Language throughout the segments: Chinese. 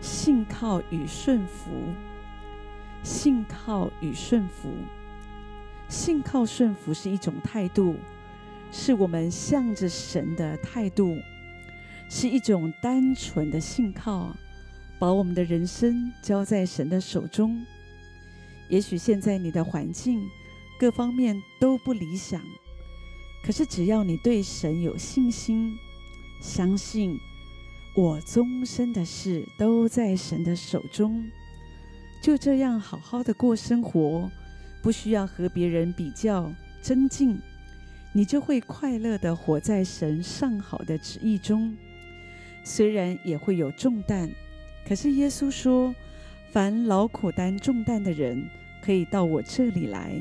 信靠与顺服，信靠与顺服，信靠顺服是一种态度，是我们向着神的态度，是一种单纯的信靠，把我们的人生交在神的手中。也许现在你的环境各方面都不理想，可是只要你对神有信心，相信。我终身的事都在神的手中，就这样好好的过生活，不需要和别人比较争竞，你就会快乐的活在神上好的旨意中。虽然也会有重担，可是耶稣说：“凡劳苦担重担的人，可以到我这里来，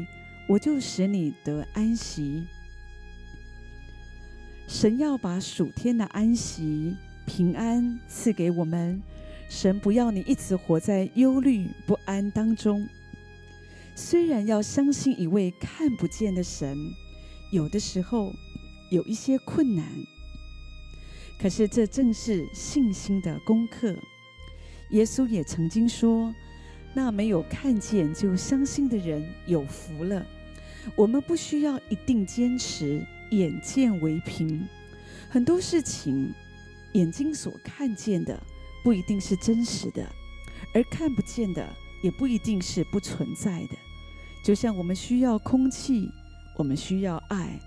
我就使你得安息。”神要把属天的安息。平安赐给我们，神不要你一直活在忧虑不安当中。虽然要相信一位看不见的神，有的时候有一些困难，可是这正是信心的功课。耶稣也曾经说：“那没有看见就相信的人有福了。”我们不需要一定坚持眼见为凭，很多事情。眼睛所看见的不一定是真实的，而看不见的也不一定是不存在的。就像我们需要空气，我们需要爱，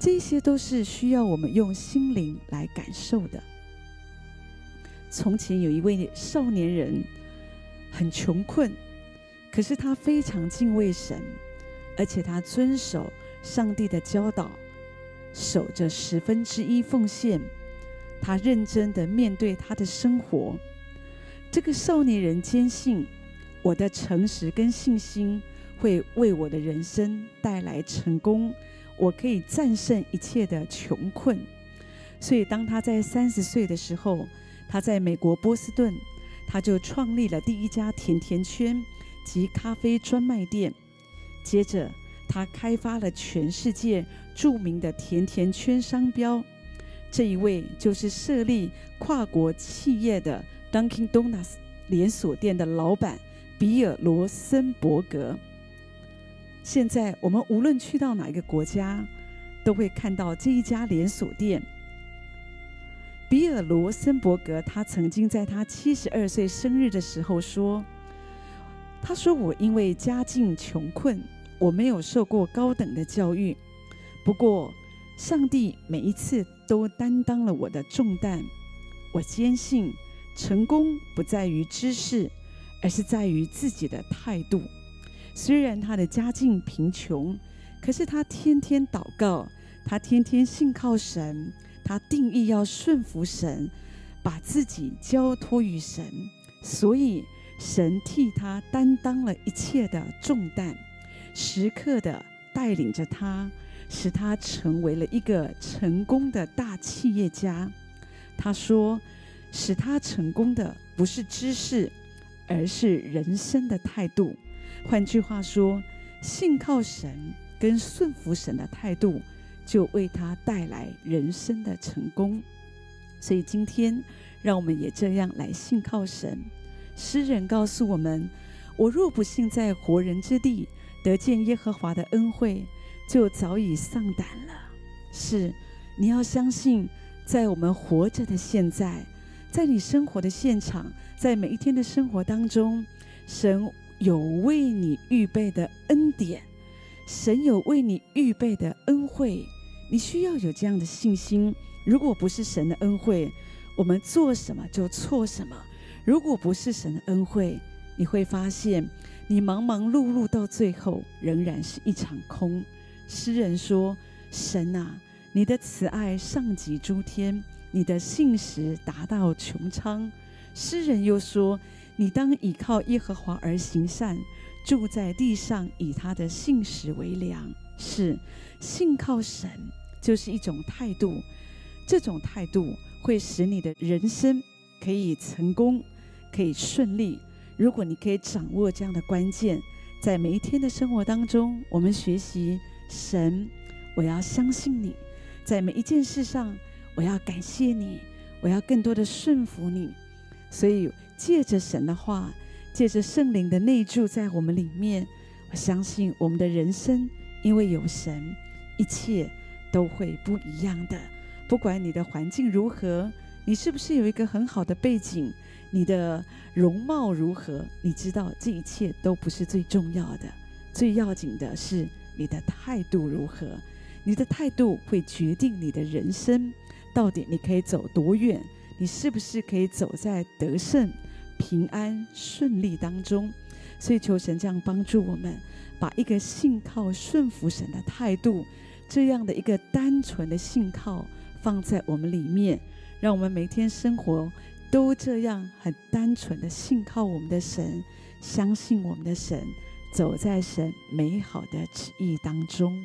这些都是需要我们用心灵来感受的。从前有一位少年人，很穷困，可是他非常敬畏神，而且他遵守上帝的教导，守着十分之一奉献。他认真的面对他的生活。这个少年人坚信，我的诚实跟信心会为我的人生带来成功，我可以战胜一切的穷困。所以，当他在三十岁的时候，他在美国波士顿，他就创立了第一家甜甜圈及咖啡专卖店。接着，他开发了全世界著名的甜甜圈商标。这一位就是设立跨国企业的 Dunkin' Donuts 连锁店的老板比尔罗森伯格。现在我们无论去到哪一个国家，都会看到这一家连锁店。比尔罗森伯格他曾经在他七十二岁生日的时候说：“他说我因为家境穷困，我没有受过高等的教育，不过。”上帝每一次都担当了我的重担。我坚信，成功不在于知识，而是在于自己的态度。虽然他的家境贫穷，可是他天天祷告，他天天信靠神，他定意要顺服神，把自己交托于神。所以，神替他担当了一切的重担，时刻的带领着他。使他成为了一个成功的大企业家。他说：“使他成功的不是知识，而是人生的态度。换句话说，信靠神跟顺服神的态度，就为他带来人生的成功。所以今天，让我们也这样来信靠神。诗人告诉我们：我若不信在活人之地得见耶和华的恩惠。”就早已丧胆了。是，你要相信，在我们活着的现在，在你生活的现场，在每一天的生活当中，神有为你预备的恩典，神有为你预备的恩惠。你需要有这样的信心。如果不是神的恩惠，我们做什么就错什么。如果不是神的恩惠，你会发现，你忙忙碌碌到最后，仍然是一场空。诗人说：“神啊，你的慈爱上及诸天，你的信实达到穹苍。”诗人又说：“你当倚靠耶和华而行善，住在地上，以他的信实为粮。”是，信靠神就是一种态度，这种态度会使你的人生可以成功，可以顺利。如果你可以掌握这样的关键，在每一天的生活当中，我们学习。神，我要相信你，在每一件事上，我要感谢你，我要更多的顺服你。所以借着神的话，借着圣灵的内住在我们里面，我相信我们的人生，因为有神，一切都会不一样的。不管你的环境如何，你是不是有一个很好的背景，你的容貌如何，你知道这一切都不是最重要的，最要紧的是你的态度如何。你的态度会决定你的人生到底你可以走多远，你是不是可以走在得胜、平安、顺利当中？所以求神这样帮助我们，把一个信靠顺服神的态度，这样的一个单纯的信靠放在我们里面，让我们每天生活都这样很单纯的信靠我们的神，相信我们的神，走在神美好的旨意当中。